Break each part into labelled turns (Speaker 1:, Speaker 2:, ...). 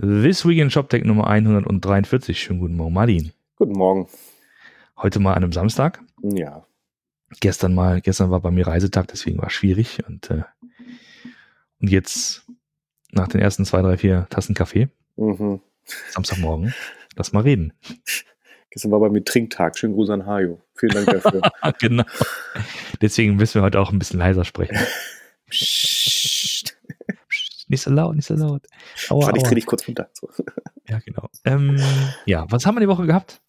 Speaker 1: This Week in ShopTech Nummer 143. Schönen guten Morgen, Martin.
Speaker 2: Guten Morgen.
Speaker 1: Heute mal an einem Samstag.
Speaker 2: Ja.
Speaker 1: Gestern mal, gestern war bei mir Reisetag, deswegen war es schwierig. Und, äh, und jetzt nach den ersten zwei, drei, vier Tassen Kaffee,
Speaker 2: Mhm.
Speaker 1: Samstagmorgen, lass mal reden.
Speaker 2: Gestern war bei mir Trinktag. Schönen Gruß an Hajo. Vielen Dank dafür.
Speaker 1: genau. Deswegen müssen wir heute auch ein bisschen leiser sprechen.
Speaker 2: Psst.
Speaker 1: Nicht so laut, nicht so laut. Aua,
Speaker 2: Warte, ich
Speaker 1: aua.
Speaker 2: dreh dich kurz runter. So.
Speaker 1: Ja, genau. Ähm, ja, was haben wir die Woche gehabt?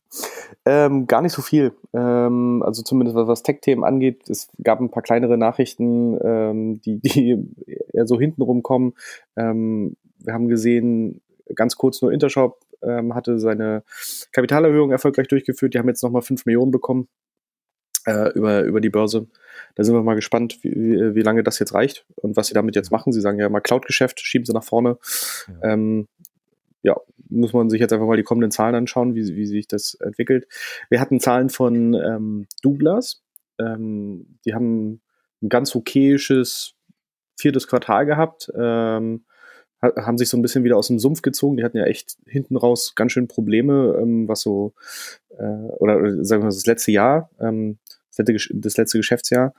Speaker 2: Ähm, gar nicht so viel. Ähm, also zumindest was, was Tech-Themen angeht. Es gab ein paar kleinere Nachrichten, ähm, die, die eher so hintenrum kommen. Ähm, wir haben gesehen, ganz kurz nur Intershop ähm, hatte seine Kapitalerhöhung erfolgreich durchgeführt. Die haben jetzt nochmal 5 Millionen bekommen äh, über, über die Börse. Da sind wir mal gespannt, wie, wie, wie lange das jetzt reicht und was sie damit jetzt machen. Sie sagen ja immer Cloud-Geschäft, schieben sie nach vorne.
Speaker 1: Ja.
Speaker 2: Ähm, ja, muss man sich jetzt einfach mal die kommenden Zahlen anschauen, wie, wie sich das entwickelt. Wir hatten Zahlen von ähm, Douglas. Ähm, die haben ein ganz okayisches viertes Quartal gehabt. Ähm, ha- haben sich so ein bisschen wieder aus dem Sumpf gezogen. Die hatten ja echt hinten raus ganz schön Probleme, ähm, was so, äh, oder, oder sagen wir mal, das letzte Jahr, ähm, das letzte, Geschäftsjahr,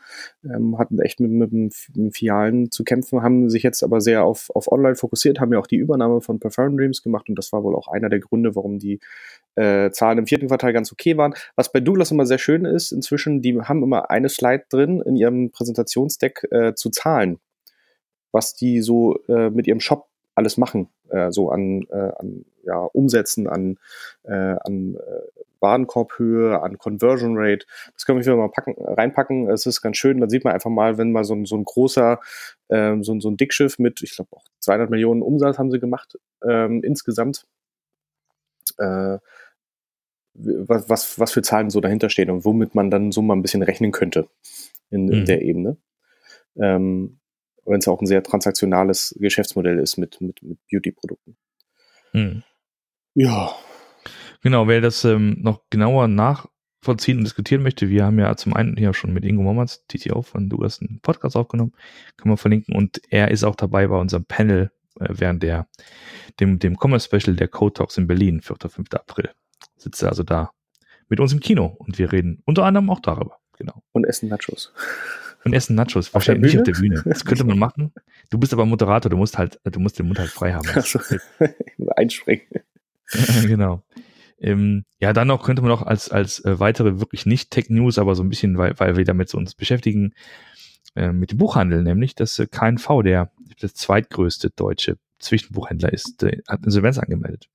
Speaker 2: ähm, hatten echt mit, mit, mit Filialen zu kämpfen, haben sich jetzt aber sehr auf, auf Online fokussiert, haben ja auch die Übernahme von Perform Dreams gemacht und das war wohl auch einer der Gründe, warum die äh, Zahlen im vierten Quartal ganz okay waren. Was bei Douglas immer sehr schön ist, inzwischen, die haben immer eine Slide drin in ihrem Präsentationsdeck äh, zu Zahlen, was die so äh, mit ihrem Shop alles machen, äh, so an, äh, an ja, Umsätzen, an, äh, an äh, Warenkorbhöhe, an Conversion Rate. Das können wir wieder mal packen, reinpacken. Es ist ganz schön. Dann sieht man einfach mal, wenn mal so ein, so ein großer, ähm, so, ein- so ein Dickschiff mit, ich glaube auch 200 Millionen Umsatz haben sie gemacht ähm, insgesamt. Äh, was, was, was für Zahlen so dahinter stehen und womit man dann so mal ein bisschen rechnen könnte in, in
Speaker 1: Mhm.
Speaker 2: der Ebene. Ähm, wenn es auch ein sehr transaktionales Geschäftsmodell ist mit, mit, mit Beauty-Produkten.
Speaker 1: Hm.
Speaker 2: Ja,
Speaker 1: Genau, wer das ähm, noch genauer nachvollziehen und diskutieren möchte, wir haben ja zum einen hier schon mit Ingo Mommerts, TTO von Dugas, einen Podcast aufgenommen, können wir verlinken und er ist auch dabei bei unserem Panel äh, während der, dem, dem Commerce Special der Code Talks in Berlin, 4. und 5. April. Sitzt er also da mit uns im Kino und wir reden unter anderem auch darüber. Genau.
Speaker 2: und essen Nachos.
Speaker 1: Und essen Nachos.
Speaker 2: Auf der
Speaker 1: Wahrscheinlich nicht auf der Bühne. Das könnte man machen. Du bist aber Moderator, du musst halt, du musst den Mund halt frei haben.
Speaker 2: Also, einspringen.
Speaker 1: genau. Ähm, ja, dann noch könnte man noch als, als äh, weitere wirklich nicht Tech-News, aber so ein bisschen, weil, weil wir damit so uns beschäftigen, äh, mit dem Buchhandel, nämlich dass äh, KNV, der das zweitgrößte deutsche Zwischenbuchhändler ist, äh, hat Insolvenz angemeldet.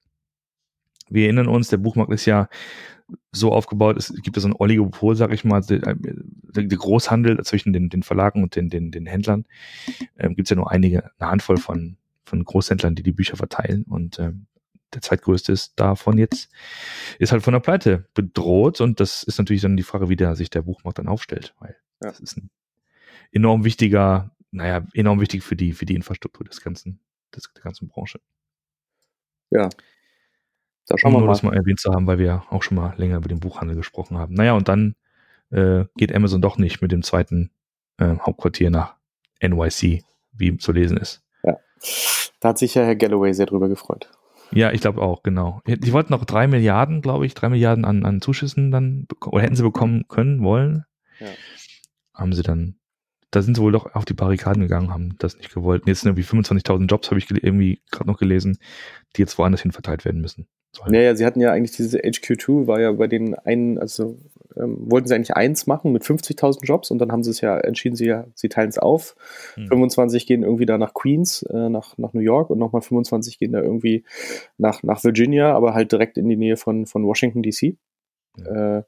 Speaker 1: Wir erinnern uns, der Buchmarkt ist ja so aufgebaut, es gibt ja so ein Oligopol, sag ich mal, der Großhandel zwischen den, den Verlagen und den, den, den Händlern. Ähm, gibt es ja nur einige, eine Handvoll von, von Großhändlern, die die Bücher verteilen und ähm, der zweitgrößte ist davon jetzt, ist halt von der Pleite bedroht und das ist natürlich dann die Frage, wie der sich der Buchmarkt dann aufstellt, weil
Speaker 2: Ja.
Speaker 1: das ist ein enorm wichtiger, naja, enorm wichtig für die, für die Infrastruktur des ganzen, des, der ganzen Branche.
Speaker 2: Ja. Da
Speaker 1: Um
Speaker 2: schauen wir
Speaker 1: nur
Speaker 2: mal.
Speaker 1: das mal erwähnt zu haben, weil wir auch schon mal länger über den Buchhandel gesprochen haben. Naja, und dann äh, geht Amazon doch nicht mit dem zweiten äh, Hauptquartier nach NYC, wie zu lesen ist.
Speaker 2: Da hat sich ja Herr Galloway sehr drüber gefreut.
Speaker 1: Ja, ich glaube auch, genau. Die wollten noch drei Milliarden, glaube ich, drei Milliarden an, an Zuschüssen dann, oder hätten sie bekommen können, wollen.
Speaker 2: Ja.
Speaker 1: Haben sie dann, da sind sie wohl doch auf die Barrikaden gegangen, haben das nicht gewollt. Und jetzt sind irgendwie 25.000 Jobs, habe ich irgendwie gerade noch gelesen, die jetzt woanders hin verteilt werden müssen. sollen.
Speaker 2: Naja, sie hatten ja eigentlich diese HQ2, war ja bei den einen, also ähm, wollten sie eigentlich eins machen mit 50.000 Jobs und dann haben sie es ja entschieden, sie, ja- sie teilen es auf.
Speaker 1: Hm.
Speaker 2: 25 gehen irgendwie da nach Queens, äh, nach, nach New York und nochmal 25 gehen da irgendwie nach, nach Virginia, aber halt direkt in die Nähe von, von Washington DC. Äh,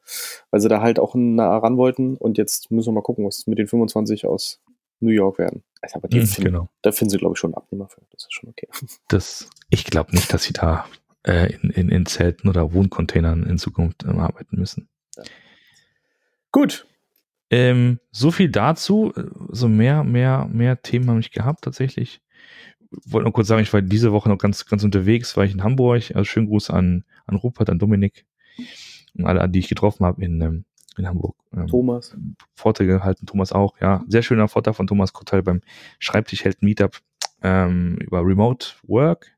Speaker 2: weil sie da halt auch nah ran wollten und jetzt müssen wir mal gucken, was mit den 25 aus New York werden. Also, aber die
Speaker 1: Hm,
Speaker 2: finden,
Speaker 1: genau.
Speaker 2: da finden sie, glaube ich, schon einen Abnehmer für. Das ist schon okay.
Speaker 1: Das, ich glaube nicht, dass sie da äh, in, in, in Zelten oder Wohncontainern in Zukunft ähm, arbeiten müssen.
Speaker 2: Gut.
Speaker 1: Ähm, so viel dazu. So mehr, mehr, mehr Themen habe ich gehabt tatsächlich. Wollte nur kurz sagen, ich war diese Woche noch ganz, ganz unterwegs, war ich in Hamburg. Also schönen Gruß an, an Rupert, an Dominik alle, die ich getroffen habe in, ähm, in Hamburg. Ähm,
Speaker 2: Thomas.
Speaker 1: Vorträge gehalten, Thomas auch, ja. Sehr schöner Vortrag von Thomas Kottal beim Schreibtischheld Meetup ähm, über Remote Work.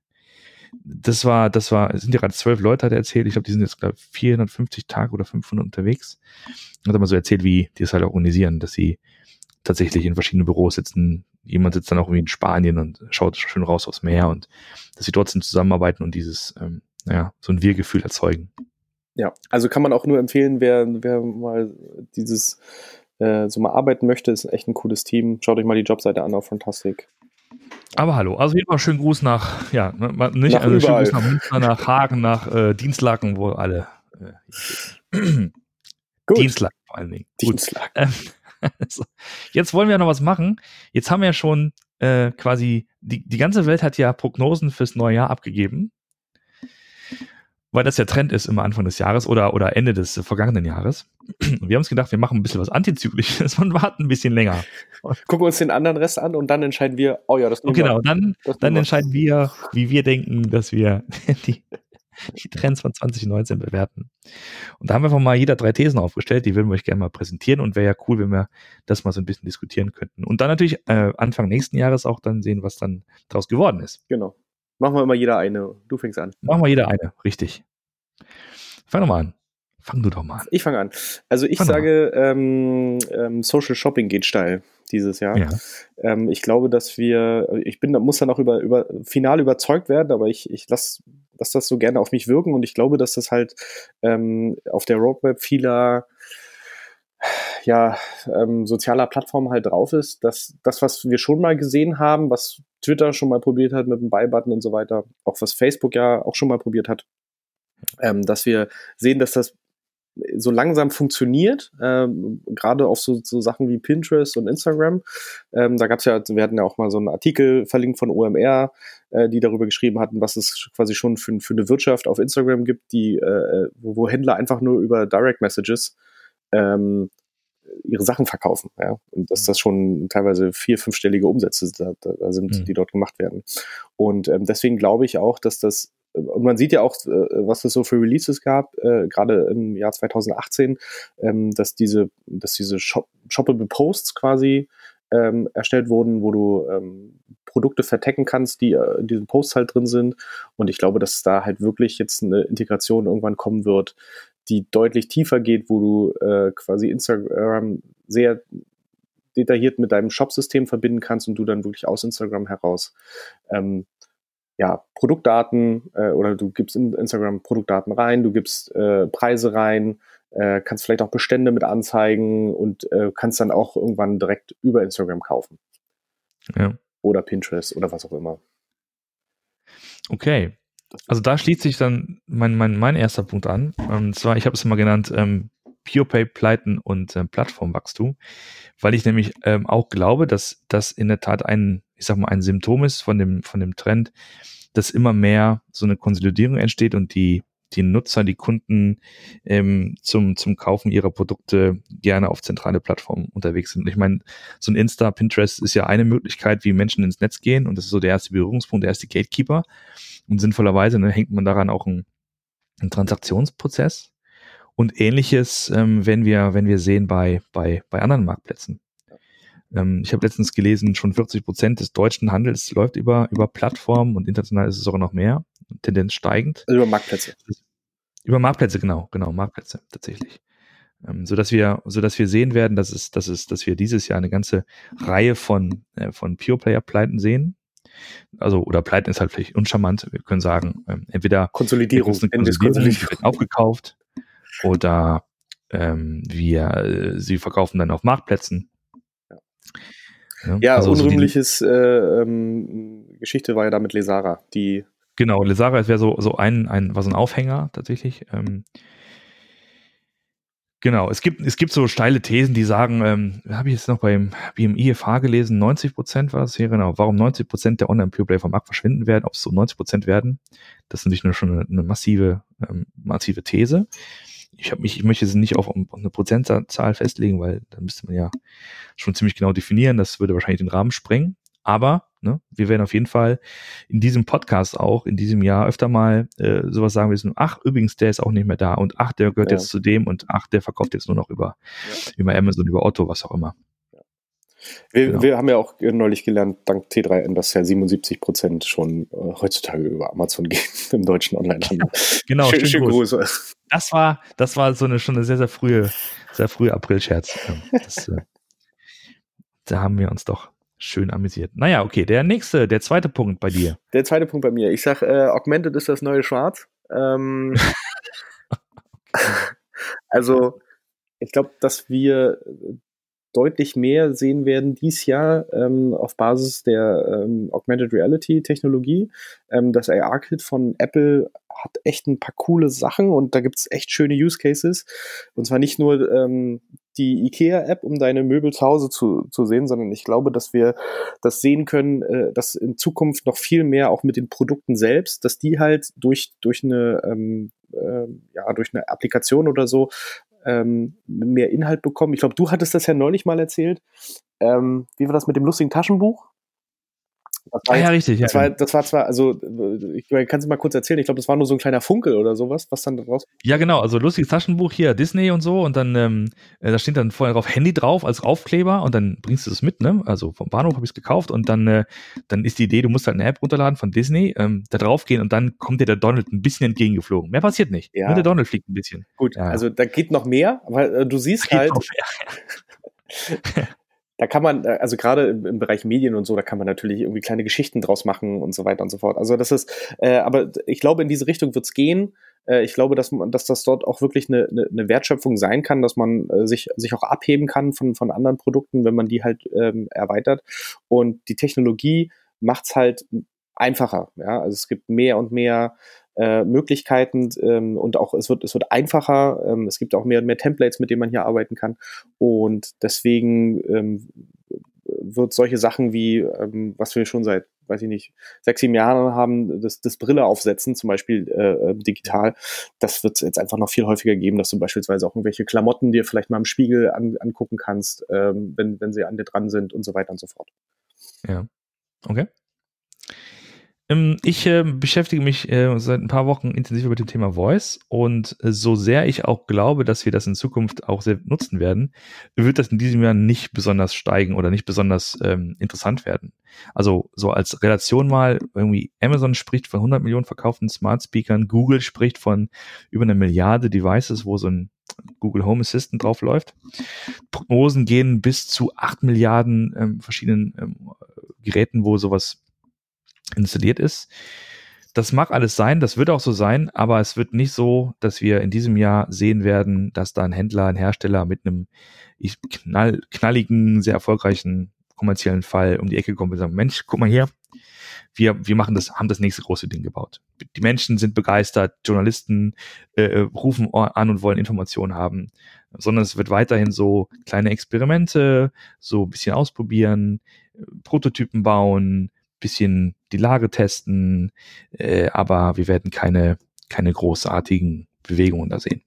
Speaker 1: das war, das war, es sind ja gerade zwölf Leute, hat er erzählt. Ich glaube, die sind jetzt, glaube 450 Tage oder 500 unterwegs. Hat er mal so erzählt, wie die es halt organisieren, dass sie tatsächlich in verschiedenen Büros sitzen. Jemand sitzt dann auch irgendwie in Spanien und schaut schön raus aufs Meer und dass sie trotzdem zusammenarbeiten und dieses, ähm, naja, so ein Wir-Gefühl erzeugen.
Speaker 2: Ja, also kann man auch nur empfehlen, wer, wer mal dieses äh, so mal arbeiten möchte, ist echt ein cooles Team. Schaut euch mal die Jobseite an auf Fantastic.
Speaker 1: Aber hallo, also jeden Fall schönen Gruß nach, ja, ne, nicht nach also schönen Gruß nach Münster, nach Hagen, nach äh, Dienstlaken, wo alle äh, Dienstlaken vor allen Dingen.
Speaker 2: Dienstlaken.
Speaker 1: Ähm, so. Jetzt wollen wir noch was machen. Jetzt haben wir ja schon äh, quasi, die, die ganze Welt hat ja Prognosen fürs neue Jahr abgegeben weil das ja Trend ist immer Anfang des Jahres oder, oder Ende des äh, vergangenen Jahres. Und wir haben uns gedacht, wir machen ein bisschen was Antizyklisches und warten ein bisschen länger.
Speaker 2: Gucken uns den anderen Rest an und dann entscheiden wir, oh ja, das
Speaker 1: nehmen Genau, dann, dann entscheiden wir, wie wir denken, dass wir die, die Trends von 2019 bewerten. Und da haben wir einfach mal jeder drei Thesen aufgestellt, die würden wir euch gerne mal präsentieren und wäre ja cool, wenn wir das mal so ein bisschen diskutieren könnten. Und dann natürlich äh, Anfang nächsten Jahres auch dann sehen, was dann daraus geworden ist.
Speaker 2: Genau. Machen wir immer jeder eine. Du fängst an.
Speaker 1: Machen wir jeder eine, richtig. Fang doch mal an. Fang du doch mal an.
Speaker 2: Ich fange an. Also ich Fang sage, ähm, ähm, Social Shopping geht steil dieses Jahr. Ja. Ähm, ich glaube, dass wir, ich bin, muss dann auch über, über final überzeugt werden, aber ich, ich lasse lass das so gerne auf mich wirken und ich glaube, dass das halt ähm, auf der Roadmap vieler ja, ähm, sozialer Plattformen halt drauf ist, dass das, was wir schon mal gesehen haben, was Twitter schon mal probiert hat mit dem Buy-Button und so weiter, auch was Facebook ja auch schon mal probiert hat, ähm, dass wir sehen, dass das so langsam funktioniert, ähm, gerade auf so, so Sachen wie Pinterest und Instagram. Ähm, da gab es ja, wir hatten ja auch mal so einen Artikel verlinkt von OMR, äh, die darüber geschrieben hatten, was es quasi schon für, für eine Wirtschaft auf Instagram gibt, die, äh, wo, wo Händler einfach nur über Direct Messages ähm, ihre Sachen verkaufen. Ja? Und dass mhm. das schon teilweise vier, fünfstellige Umsätze da, da sind, mhm. die dort gemacht werden. Und ähm, deswegen glaube ich auch, dass das und man sieht ja auch, äh, was es so für Releases gab, äh, gerade im Jahr 2018, ähm, dass diese, dass diese Shop Shoppable Posts quasi ähm, erstellt wurden, wo du ähm, Produkte vertecken kannst, die äh, in diesen Posts halt drin sind. Und ich glaube, dass da halt wirklich jetzt eine Integration irgendwann kommen wird, die deutlich tiefer geht, wo du äh, quasi Instagram sehr detailliert mit deinem Shop-System verbinden kannst und du dann wirklich aus Instagram heraus ähm, ja, Produktdaten äh, oder du gibst in Instagram Produktdaten rein, du gibst äh, Preise rein, äh, kannst vielleicht auch Bestände mit anzeigen und äh, kannst dann auch irgendwann direkt über Instagram kaufen.
Speaker 1: Ja.
Speaker 2: Oder Pinterest oder was auch immer.
Speaker 1: Okay. Also da schließt sich dann mein, mein, mein erster Punkt an. Und zwar, ich habe es mal genannt, ähm, PurePay, Pleiten und äh, Plattformwachstum, weil ich nämlich ähm, auch glaube, dass das in der Tat ein, ich sag mal, ein Symptom ist von dem, von dem Trend, dass immer mehr so eine Konsolidierung entsteht und die, die Nutzer, die Kunden ähm, zum, zum Kaufen ihrer Produkte gerne auf zentrale Plattformen unterwegs sind. Und ich meine, so ein Insta, Pinterest ist ja eine Möglichkeit, wie Menschen ins Netz gehen und das ist so der erste Berührungspunkt, der erste Gatekeeper. Und sinnvollerweise ne, hängt man daran auch einen, einen Transaktionsprozess und ähnliches, ähm, wenn wir, wenn wir sehen bei, bei, bei anderen Marktplätzen. Ähm, ich habe letztens gelesen, schon 40 Prozent des deutschen Handels läuft über, über Plattformen und international ist es sogar noch mehr, Tendenz steigend.
Speaker 2: Also über Marktplätze.
Speaker 1: Über Marktplätze, genau, genau, Marktplätze tatsächlich. Ähm, so dass wir, so dass wir sehen werden, dass es, dass es, dass wir dieses Jahr eine ganze Reihe von, äh, von Pure Player Pleiten sehen also oder Pleiten ist halt vielleicht uncharmant. Wir können sagen, ähm, entweder
Speaker 2: Konsolidierung,
Speaker 1: Konsolidierung aufgekauft oder ähm, wir äh, sie verkaufen dann auf Marktplätzen.
Speaker 2: Ja, ja also unrühmliches äh, ähm, Geschichte war ja da mit Lesara, die
Speaker 1: Genau, Lesara wäre so, so ein, ein, war so ein Aufhänger tatsächlich. Ähm, Genau, es gibt, es gibt so steile Thesen, die sagen, ähm, habe ich jetzt noch beim BMI-FH gelesen, 90 Prozent war es hier, genau, warum 90 Prozent der Online-Pure-Play vom Markt verschwinden werden, ob es so 90 Prozent werden, das ist natürlich nur schon eine, eine massive, ähm, massive These. Ich, hab mich, ich möchte sie nicht auf, auf eine Prozentzahl festlegen, weil dann müsste man ja schon ziemlich genau definieren, das würde wahrscheinlich den Rahmen sprengen. Aber ne, wir werden auf jeden Fall in diesem Podcast auch in diesem Jahr öfter mal äh, sowas sagen müssen, ach, übrigens, der ist auch nicht mehr da und ach, der gehört ja. jetzt zu dem und ach, der verkauft jetzt nur noch über, ja. über Amazon, über Otto, was auch immer.
Speaker 2: Wir, genau. wir, haben ja auch neulich gelernt, dank T3N, dass ja 77 Prozent schon äh, heutzutage über Amazon gehen im deutschen Onlinehandel.
Speaker 1: genau, schön, schön Grüße. Das war, das war so eine schon eine sehr, sehr frühe, sehr frühe April-Scherz. Das, äh, da haben wir uns doch schön amüsiert. Naja, okay, der nächste, der zweite Punkt bei dir.
Speaker 2: Der zweite Punkt bei mir. Ich sag, äh, Augmented ist das neue Schwarz. Ähm, also, ich glaube, dass wir deutlich mehr sehen werden dies Jahr ähm, auf Basis der ähm, Augmented Reality Technologie. Ähm, das AR-Kit von Apple hat echt ein paar coole Sachen und da gibt es echt schöne Use Cases. Und zwar nicht nur ähm, die IKEA-App, um deine Möbel zu Hause zu, zu sehen, sondern ich glaube, dass wir das sehen können, äh, dass in Zukunft noch viel mehr auch mit den Produkten selbst, dass die halt durch, durch eine ähm, äh, ja, durch eine Applikation oder so ähm, mehr Inhalt bekommen. Ich glaube, du hattest das ja neulich mal erzählt. Ähm, wie war das mit dem lustigen Taschenbuch?
Speaker 1: Ah, ja, richtig.
Speaker 2: Das,
Speaker 1: ja.
Speaker 2: war, das war zwar, also, ich kann es mal kurz erzählen, ich glaube, das war nur so ein kleiner Funkel oder sowas, was dann daraus.
Speaker 1: Ja, genau, also lustiges Taschenbuch hier, Disney und so, und dann, ähm, äh, da steht dann vorher drauf Handy drauf als Aufkleber und dann bringst du das mit, ne? Also vom Bahnhof habe ich es gekauft und dann, äh, dann ist die Idee, du musst halt eine App runterladen von Disney, ähm, da drauf gehen und dann kommt dir der Donald ein bisschen entgegengeflogen. Mehr passiert nicht. Ja. Nur der Donald fliegt ein bisschen.
Speaker 2: Gut, ja. also da geht noch mehr, weil äh, du siehst halt. da kann man, äh, also gerade im, Bereich Medien und so, da kann man natürlich irgendwie kleine Geschichten draus machen und so weiter und so fort. Also das ist, äh, aber ich glaube, in diese Richtung wird's gehen. Äh, ich glaube, dass, man, dass das dort auch wirklich eine, eine, eine Wertschöpfung sein kann, dass man äh, sich, sich auch abheben kann von, von anderen Produkten, wenn man die halt ähm, erweitert. Und die Technologie macht's halt einfacher. Ja? Also es gibt mehr und mehr äh, Möglichkeiten ähm, und auch es wird, es wird einfacher. Ähm, es gibt auch mehr und mehr Templates, mit denen man hier arbeiten kann. Und deswegen ähm, wird solche Sachen wie, ähm, was wir schon seit, weiß ich nicht, sechs, sieben Jahren haben, das, das Brille aufsetzen, zum Beispiel äh, äh digital, das wird es jetzt einfach noch viel häufiger geben, dass du beispielsweise auch irgendwelche Klamotten dir vielleicht mal im Spiegel an, angucken kannst, ähm, wenn, wenn sie an dir dran sind und so weiter und so fort.
Speaker 1: Ja. Okay. Ähm, ich äh, beschäftige mich äh, seit ein paar Wochen intensiv mit dem Thema Voice und äh, so sehr ich auch glaube, dass wir das in Zukunft auch sehr nutzen werden, wird das in diesem Jahr nicht besonders steigen oder nicht besonders ähm, interessant werden. Also so als Relation mal irgendwie Amazon spricht von 100 Millionen verkauften Smart Speakern, Google spricht von über eine Milliarde Devices, wo so ein Google Home Assistant drauf läuft. Prognosen gehen bis zu 8 Milliarden ähm, verschiedenen ähm, Geräten, wo sowas installiert ist. Das mag alles sein, das wird auch so sein, aber es wird nicht so, dass wir in diesem Jahr sehen werden, dass da ein Händler, ein Hersteller mit einem knall, knalligen, sehr erfolgreichen kommerziellen Fall um die Ecke kommt und sagt, Mensch, guck mal hier, wir, wir machen das, haben das nächste große Ding gebaut. Die Menschen sind begeistert, Journalisten äh, äh rufen an und wollen Informationen haben, sondern es wird weiterhin so kleine Experimente, so ein bisschen ausprobieren, Prototypen bauen, bisschen die Lage testen, äh, aber wir werden keine, keine großartigen Bewegungen da sehen.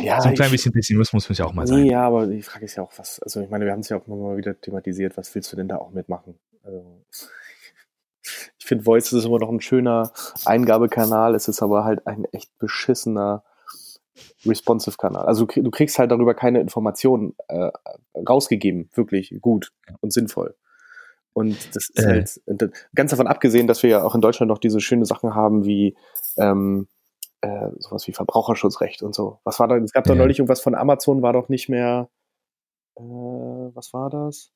Speaker 1: Ja, so ein klein bisschen Pessimismus muss ja auch mal sein.
Speaker 2: Ja, aber die Frage ist ja auch, was, also ich meine, wir haben es ja auch mal wieder thematisiert, was willst du denn da auch mitmachen? Also, ich finde, Voice ist immer noch ein schöner Eingabekanal, es ist aber halt ein echt beschissener Responsive-Kanal. Also du kriegst halt darüber keine Informationen äh, rausgegeben, wirklich gut und sinnvoll. Und das ist äh. halt, ganz davon abgesehen, dass wir ja auch in Deutschland noch diese schöne Sachen haben wie ähm, äh, sowas wie Verbraucherschutzrecht und so. Was war da? Es gab ja. da neulich irgendwas von Amazon, war doch nicht mehr. Äh, was war das?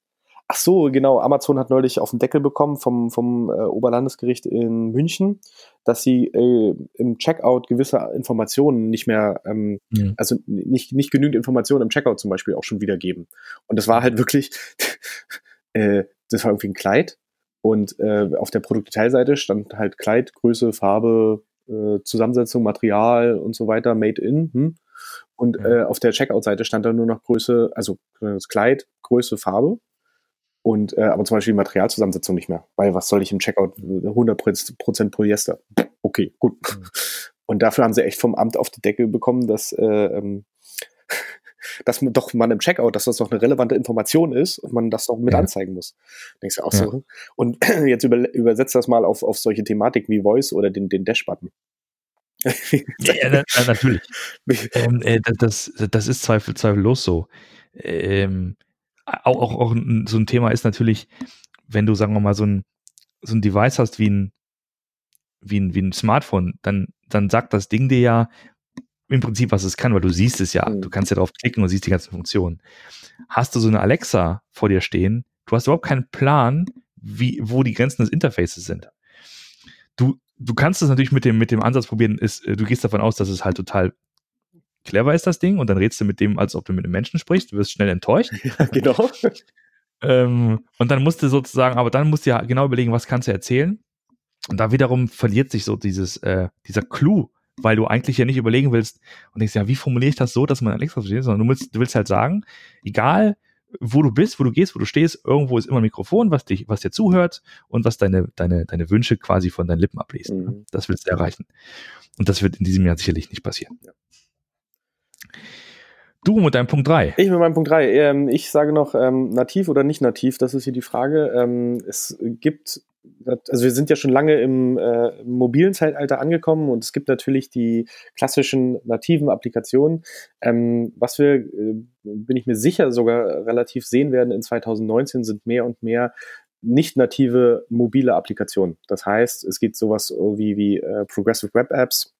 Speaker 2: Ach so, genau. Amazon hat neulich auf den Deckel bekommen vom, vom äh, Oberlandesgericht in München, dass sie äh, im Checkout gewisse Informationen nicht mehr, ähm, ja. also nicht, nicht genügend Informationen im Checkout zum Beispiel auch schon wiedergeben. Und das war halt wirklich, äh, das war irgendwie ein Kleid und äh, auf der Produktdetailseite stand halt Kleid, Größe, Farbe, äh, Zusammensetzung, Material und so weiter, made in. Hm? Und ja. äh, auf der Checkout-Seite stand dann nur noch Größe, also das Kleid, Größe, Farbe. Und äh, aber zum Beispiel Materialzusammensetzung nicht mehr. Weil was soll ich im Checkout? 100% Polyester. Okay, gut. Mhm. Und dafür haben sie echt vom Amt auf die Decke bekommen, dass äh, ähm, dass man doch man im Checkout, dass das doch eine relevante Information ist und man das doch mit ja. anzeigen muss. Denkst du auch ja. so? Und jetzt über, übersetzt das mal auf, auf solche Thematiken wie Voice oder den, den Dash-Button.
Speaker 1: ja, ja, natürlich. ähm, äh, das, das ist zweifel, zweifellos so. Ähm, auch, auch, auch so ein Thema ist natürlich, wenn du, sagen wir mal, so ein, so ein Device hast wie ein, wie ein, wie ein Smartphone, dann, dann sagt das Ding dir ja im Prinzip, was es kann, weil du siehst es ja. Mhm. Du kannst ja drauf klicken und siehst die ganzen Funktionen. Hast du so eine Alexa vor dir stehen, du hast überhaupt keinen Plan, wie, wo die Grenzen des Interfaces sind. Du, du kannst es natürlich mit dem, mit dem Ansatz probieren, ist, äh, du gehst davon aus, dass es halt total clever ist, das Ding, und dann redest du mit dem, als ob du mit einem Menschen sprichst, du wirst schnell enttäuscht.
Speaker 2: Ja, genau.
Speaker 1: ähm, und dann musst du sozusagen, aber dann musst du ja genau überlegen, was kannst du erzählen. Und da wiederum verliert sich so dieses, äh, dieser Clou, weil du eigentlich ja nicht überlegen willst und denkst, ja, wie formuliere ich das so, dass man Alexa versteht, sondern du willst, du willst halt sagen, egal wo du bist, wo du gehst, wo du stehst, irgendwo ist immer ein Mikrofon, was dich, was dir zuhört und was deine, deine, deine Wünsche quasi von deinen Lippen abliest. Mhm. Das willst du erreichen. Und das wird in diesem Jahr sicherlich nicht passieren. Ja. Du mit deinem Punkt 3.
Speaker 2: Ich mit meinem Punkt 3. Ähm, ich sage noch ähm, nativ oder nicht nativ, das ist hier die Frage. Ähm, es gibt also wir sind ja schon lange im äh, mobilen Zeitalter angekommen und es gibt natürlich die klassischen nativen Applikationen. Ähm, was wir, äh, bin ich mir sicher, sogar relativ sehen werden in 2019, sind mehr und mehr nicht native mobile Applikationen. Das heißt, es gibt sowas wie, wie äh, Progressive Web Apps,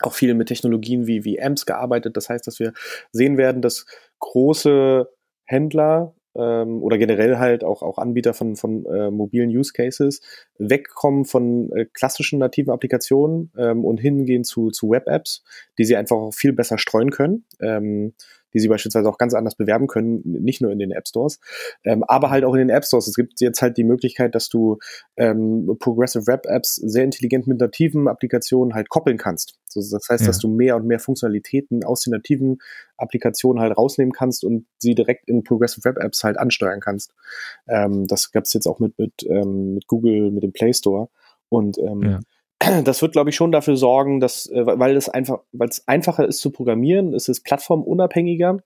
Speaker 2: auch viel mit Technologien wie, wie AMPs gearbeitet. Das heißt, dass wir sehen werden, dass große Händler ähm, oder generell halt auch, auch Anbieter von, von äh, mobilen Use Cases wegkommen von äh, klassischen nativen Applikationen ähm, und hingehen zu, zu Web-Apps, die sie einfach auch viel besser streuen können. Ähm, die sie beispielsweise auch ganz anders bewerben können, nicht nur in den App Stores, ähm, aber halt auch in den App Stores. Es gibt jetzt halt die Möglichkeit, dass du ähm, Progressive Web Apps sehr intelligent mit nativen Applikationen halt koppeln kannst. So, das heißt, ja. dass du mehr und mehr Funktionalitäten aus den nativen Applikationen halt rausnehmen kannst und sie direkt in Progressive Web Apps halt ansteuern kannst. Ähm, das gab es jetzt auch mit, mit, ähm, mit Google, mit dem Play Store. Und ähm, ja das wird, glaube ich, schon dafür sorgen, dass, äh, weil es einfach, weil es einfacher ist zu programmieren, es ist plattformunabhängiger.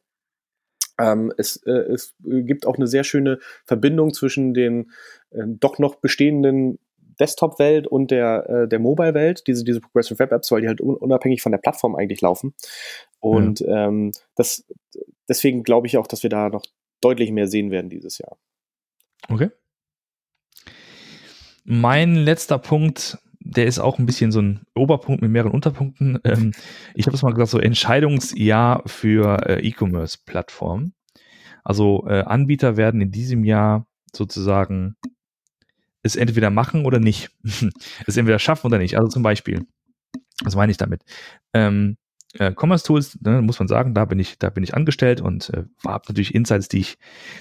Speaker 2: Ähm, es, äh, es gibt auch eine sehr schöne Verbindung zwischen den äh, doch noch bestehenden Desktop-Welt und der, äh, der Mobile-Welt, diese, diese Progressive Web Apps, weil die halt un unabhängig von der Plattform eigentlich laufen. Und ja. ähm, das, deswegen glaube ich auch, dass wir da noch deutlich mehr sehen werden dieses Jahr.
Speaker 1: Okay. Mein letzter Punkt der ist auch ein bisschen so ein Oberpunkt mit mehreren Unterpunkten. Ähm, ich habe es mal gesagt, so Entscheidungsjahr für äh, E-Commerce-Plattformen. Also äh, Anbieter werden in diesem Jahr sozusagen es entweder machen oder nicht. es entweder schaffen oder nicht. Also zum Beispiel, was meine ich damit? Ähm, äh, Commerce Tools, ne, muss man sagen, da bin ich, da bin ich angestellt und äh, habe natürlich Insights, die ich,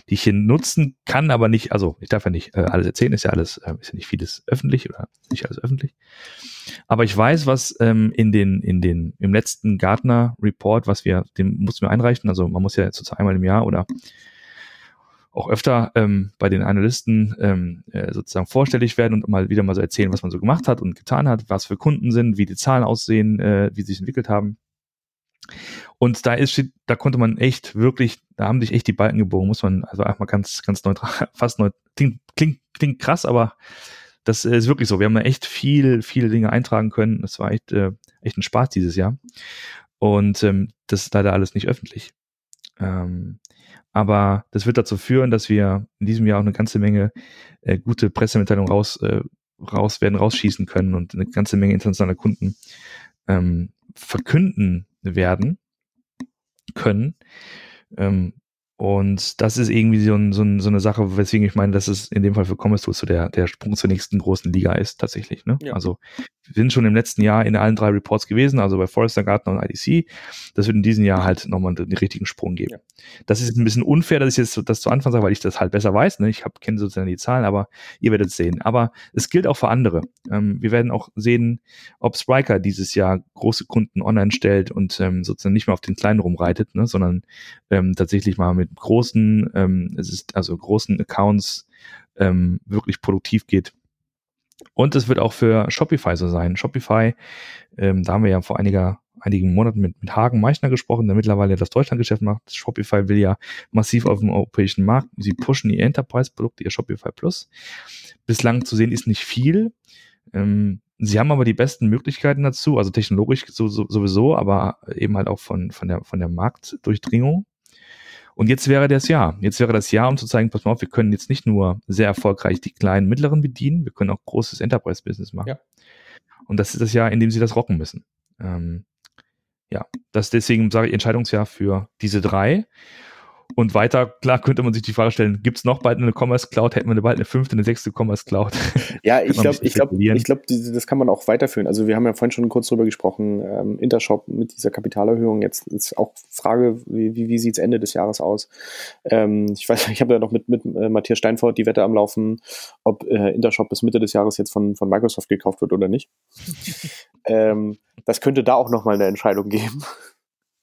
Speaker 1: die ich hier nutzen kann, aber nicht, also ich darf ja nicht äh, alles erzählen, ist ja alles, äh, ist ja nicht vieles öffentlich oder nicht alles öffentlich. Aber ich weiß, was ähm, in den, in den, im letzten Gartner Report, was wir, den mussten wir einreichen, also man muss ja sozusagen einmal im Jahr oder auch öfter ähm, bei den Analysten ähm, äh, sozusagen vorstellig werden und mal wieder mal so erzählen, was man so gemacht hat und getan hat, was für Kunden sind, wie die Zahlen aussehen, äh, wie sie sich entwickelt haben. Und da ist, da konnte man echt wirklich, da haben sich echt die Balken gebogen, muss man also einfach mal ganz, ganz neutral, fast neutral, klingt, klingt, klingt krass, aber das ist wirklich so. Wir haben da echt viel, viele Dinge eintragen können. Das war echt, äh, echt ein Spaß dieses Jahr. Und ähm, das ist leider alles nicht öffentlich. Ähm, aber das wird dazu führen, dass wir in diesem Jahr auch eine ganze Menge äh, gute Pressemitteilungen raus, äh, raus werden, rausschießen können und eine ganze Menge internationale Kunden ähm, verkünden werden können. Ähm, und das ist irgendwie so, ein, so, ein, so, eine Sache, weswegen ich meine, dass es in dem Fall für Commerce Tools so der, der Sprung zur nächsten großen Liga ist, tatsächlich. Ne? Ja. Also sind schon im letzten Jahr in allen drei Reports gewesen, also bei Forrester, Gartner und IDC. Das wird in diesem Jahr halt nochmal einen richtigen Sprung geben. Ja. Das ist ein bisschen unfair, dass ich jetzt das zu Anfang sage, weil ich das halt besser weiß. Ne? Ich kenne sozusagen die Zahlen, aber ihr werdet es sehen. Aber es gilt auch für andere. Ähm, wir werden auch sehen, ob Spriker dieses Jahr große Kunden online stellt und ähm, sozusagen nicht mehr auf den kleinen rumreitet, ne? sondern ähm, tatsächlich mal mit großen, ähm, es ist also großen Accounts ähm, wirklich produktiv geht und es wird auch für Shopify so sein. Shopify, ähm, da haben wir ja vor einiger, einigen Monaten mit, mit Hagen Meichner gesprochen, der mittlerweile das Deutschlandgeschäft macht. Shopify will ja massiv auf dem europäischen Markt. Sie pushen die Enterprise-Produkte, ihr Shopify Plus. Bislang zu sehen ist nicht viel. Ähm, sie haben aber die besten Möglichkeiten dazu, also technologisch so, so, sowieso, aber eben halt auch von, von, der, von der Marktdurchdringung. Und jetzt wäre das Jahr. Jetzt wäre das Jahr, um zu zeigen, pass mal auf, wir können jetzt nicht nur sehr erfolgreich die kleinen, mittleren bedienen, wir können auch großes Enterprise-Business machen. Ja. Und das ist das Jahr, in dem sie das rocken müssen. Ähm, ja, das deswegen sage ich Entscheidungsjahr für diese drei. Und weiter, klar, könnte man sich die Frage stellen, gibt es noch bald eine Commerce Cloud? Hätten wir bald eine fünfte, eine sechste Commerce Cloud?
Speaker 2: Ja, ich glaube, ich glaube, ich glaube, das kann man auch weiterführen. Also wir haben ja vorhin schon kurz drüber gesprochen, ähm, Intershop mit dieser Kapitalerhöhung. Jetzt ist auch Frage, wie, wie, wie sieht es Ende des Jahres aus? Ähm, ich weiß, ich habe ja noch mit, mit äh, Matthias Steinfort die Wette am Laufen, ob äh, Intershop bis Mitte des Jahres jetzt von, von Microsoft gekauft wird oder nicht. ähm, das könnte da auch nochmal eine Entscheidung geben.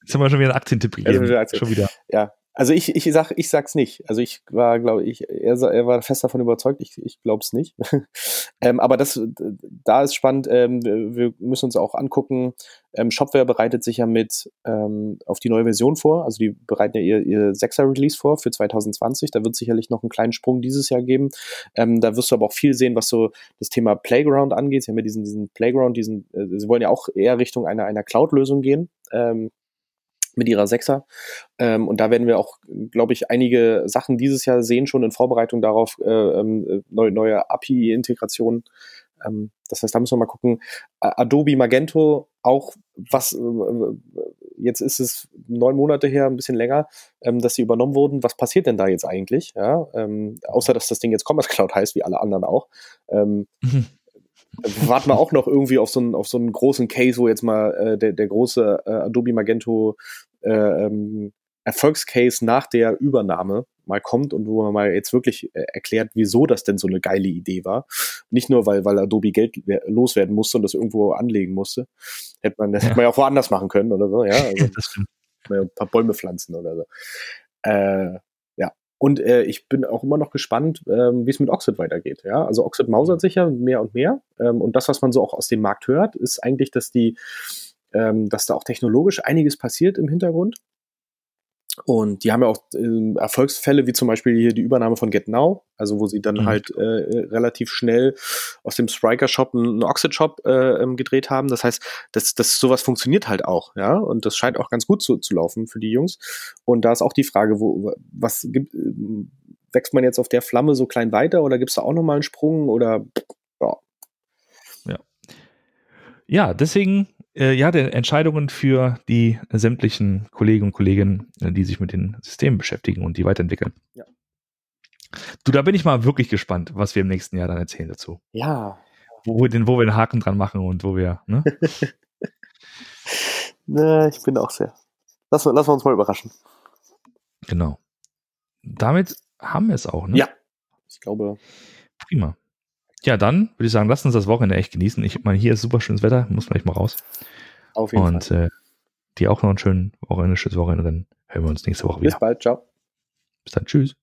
Speaker 1: Jetzt haben wir schon wieder einen Aktientipp gegeben.
Speaker 2: Ja, schon wieder. Ja, also ich, ich sag, ich sag's nicht. Also ich war, glaube ich, er, er war fest davon überzeugt. Ich, ich glaube es nicht. ähm, aber das, da ist spannend. Ähm, wir müssen uns auch angucken. Ähm, Shopware bereitet sich ja mit ähm, auf die neue Version vor. Also die bereiten ja ihr, ihr 6er Release vor für 2020. Da wird sicherlich noch einen kleinen Sprung dieses Jahr geben. Ähm, da wirst du aber auch viel sehen, was so das Thema Playground angeht. Sie haben ja diesen, diesen Playground, diesen, äh, sie wollen ja auch eher Richtung einer, einer Cloud-Lösung gehen. Ähm, mit ihrer Sechser. Ähm, und da werden wir auch, glaube ich, einige Sachen dieses Jahr sehen, schon in Vorbereitung darauf, äh, äh, neue, neue API-Integrationen. Ähm, das heißt, da müssen wir mal gucken. Adobe Magento, auch was, äh, jetzt ist es neun Monate her, ein bisschen länger, ähm, dass sie übernommen wurden. Was passiert denn da jetzt eigentlich? Ja, ähm, außer, dass das Ding jetzt Commerce Cloud heißt, wie alle anderen auch. Ähm, mhm warten wir auch noch irgendwie auf so einen, auf so einen großen Case, wo jetzt mal äh, der, der große äh, Adobe Magento äh, ähm, Erfolgscase nach der Übernahme mal kommt und wo man mal jetzt wirklich äh, erklärt, wieso das denn so eine geile Idee war. Nicht nur, weil, weil Adobe Geld loswerden musste und das irgendwo anlegen musste. Hätte man, das ja. hätte man ja auch woanders machen können oder so, ja. Also, ein paar Bäume pflanzen oder so. Äh, und äh, ich bin auch immer noch gespannt, ähm, wie es mit Oxid weitergeht. Ja? Also Oxid mausert sich ja mehr und mehr. Ähm, und das, was man so auch aus dem Markt hört, ist eigentlich, dass die, ähm, dass da auch technologisch einiges passiert im Hintergrund. Und die haben ja auch äh, Erfolgsfälle, wie zum Beispiel hier die Übernahme von GetNow, also wo sie dann mhm. halt äh, relativ schnell aus dem Spriker-Shop einen Oxid-Shop äh, ähm, gedreht haben. Das heißt, das, das sowas funktioniert halt auch, ja. Und das scheint auch ganz gut zu, zu laufen für die Jungs. Und da ist auch die Frage, wo, was gibt, äh, wächst man jetzt auf der Flamme so klein weiter oder gibt es da auch nochmal einen Sprung oder ja.
Speaker 1: Ja. Ja, deswegen äh, ja, der Entscheidungen für die sämtlichen Kollegen und Kolleginnen, äh, die sich mit den Systemen beschäftigen und die weiterentwickeln. Ja. Du, da bin ich mal wirklich gespannt, was wir im nächsten Jahr dann erzählen dazu.
Speaker 2: Ja.
Speaker 1: Wo wir den, wo wir einen Haken dran machen und wo wir, ne?
Speaker 2: ne, ich bin auch sehr. Lass, lass uns mal überraschen.
Speaker 1: Genau. Damit haben wir es auch, ne?
Speaker 2: Ja. Ich glaube.
Speaker 1: Prima. Ja, dann würde ich sagen, lasst uns das Wochenende echt genießen. Ich meine, hier ist super schönes Wetter, muss vielleicht mal raus.
Speaker 2: Auf jeden
Speaker 1: Und, Fall. Und äh, dir auch noch einen schönen Wochenende, schönes Wochenende. Dann hören wir uns nächste Woche
Speaker 2: wieder. Bis bald, ciao.
Speaker 1: Bis dann, tschüss.